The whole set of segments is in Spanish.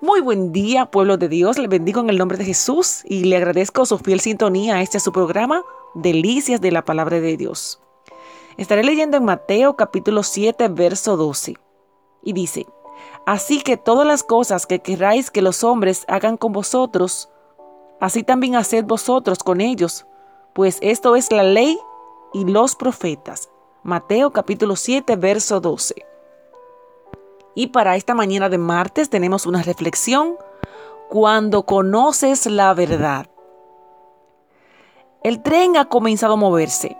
Muy buen día, pueblo de Dios. Le bendigo en el nombre de Jesús y le agradezco su fiel sintonía a este su programa, Delicias de la Palabra de Dios. Estaré leyendo en Mateo capítulo 7, verso 12. Y dice, Así que todas las cosas que queráis que los hombres hagan con vosotros, así también haced vosotros con ellos, pues esto es la ley y los profetas. Mateo capítulo 7, verso 12. Y para esta mañana de martes tenemos una reflexión, cuando conoces la verdad. El tren ha comenzado a moverse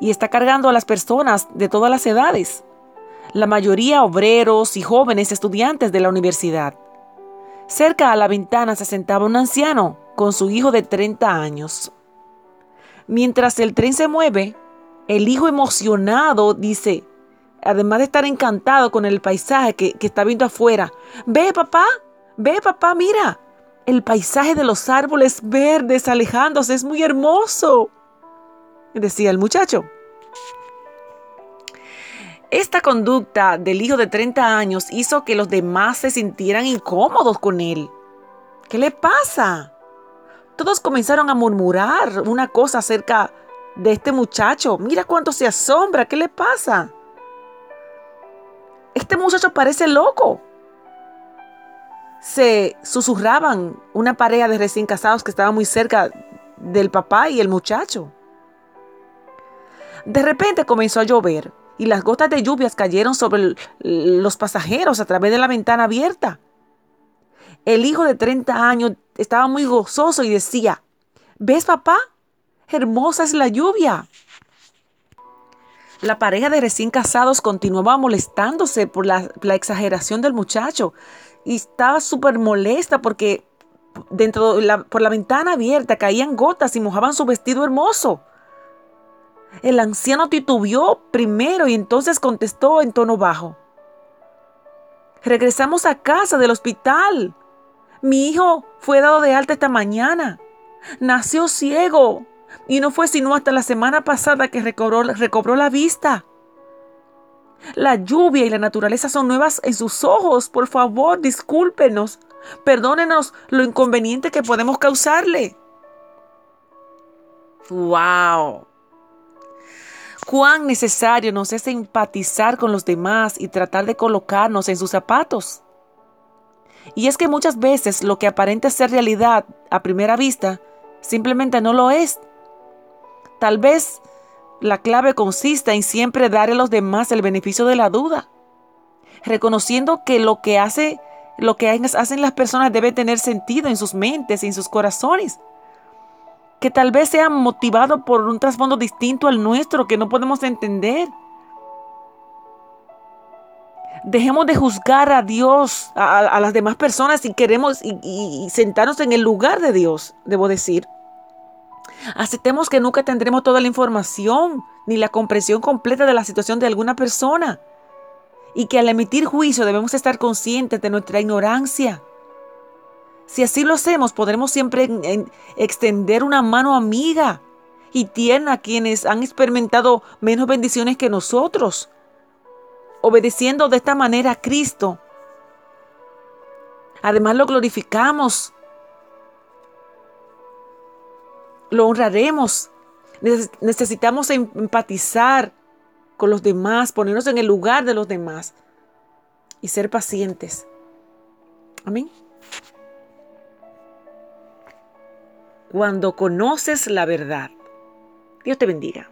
y está cargando a las personas de todas las edades, la mayoría obreros y jóvenes estudiantes de la universidad. Cerca a la ventana se sentaba un anciano con su hijo de 30 años. Mientras el tren se mueve, el hijo emocionado dice, además de estar encantado con el paisaje que, está viendo afuera, ve papá, ve papá, mira, el paisaje de los árboles verdes alejándose es muy hermoso, decía el muchacho. Esta conducta del hijo de 30 años hizo que los demás se sintieran incómodos con él. ¿Qué le pasa? Todos comenzaron a murmurar una cosa acerca de este muchacho. Mira cuánto se asombra. ¿Qué le pasa? Este muchacho parece loco. Se susurraban una pareja de recién casados que estaba muy cerca del papá y el muchacho. De repente comenzó a llover y las gotas de lluvias cayeron sobre los pasajeros a través de la ventana abierta. El hijo de 30 años estaba muy gozoso y decía, ¿ves papá? Hermosa es la lluvia. La pareja de recién casados continuaba molestándose por la, exageración del muchacho y estaba súper molesta porque dentro por la ventana abierta caían gotas y mojaban su vestido hermoso. El anciano titubeó primero y entonces contestó en tono bajo. Regresamos a casa del hospital. Mi hijo fue dado de alta esta mañana. Nació ciego y no fue sino hasta la semana pasada que recobró, la vista. La lluvia y la naturaleza son nuevas en sus ojos. Por favor, discúlpenos. Perdónenos lo inconveniente que podemos causarle. ¡Wow! Cuán necesario nos es empatizar con los demás y tratar de colocarnos en sus zapatos. Y es que muchas veces lo que aparenta ser realidad a primera vista simplemente no lo es. Tal vez la clave consista en siempre dar a los demás el beneficio de la duda, reconociendo que lo que hace lo que hacen las personas debe tener sentido en sus mentes y en sus corazones, que tal vez sea motivado por un trasfondo distinto al nuestro que no podemos entender. Dejemos de juzgar a Dios, a, las demás personas si queremos y sentarnos en el lugar de Dios, debo decir. Aceptemos que nunca tendremos toda la información ni la comprensión completa de la situación de alguna persona. Y que al emitir juicio debemos estar conscientes de nuestra ignorancia. Si así lo hacemos, podremos siempre extender una mano amiga y tierna a quienes han experimentado menos bendiciones que nosotros. Obedeciendo de esta manera a Cristo. Además lo glorificamos lo honraremos. Necesitamos empatizar con los demás, ponernos en el lugar de los demás y ser pacientes. Amén. Cuando conoces la verdad, Dios te bendiga.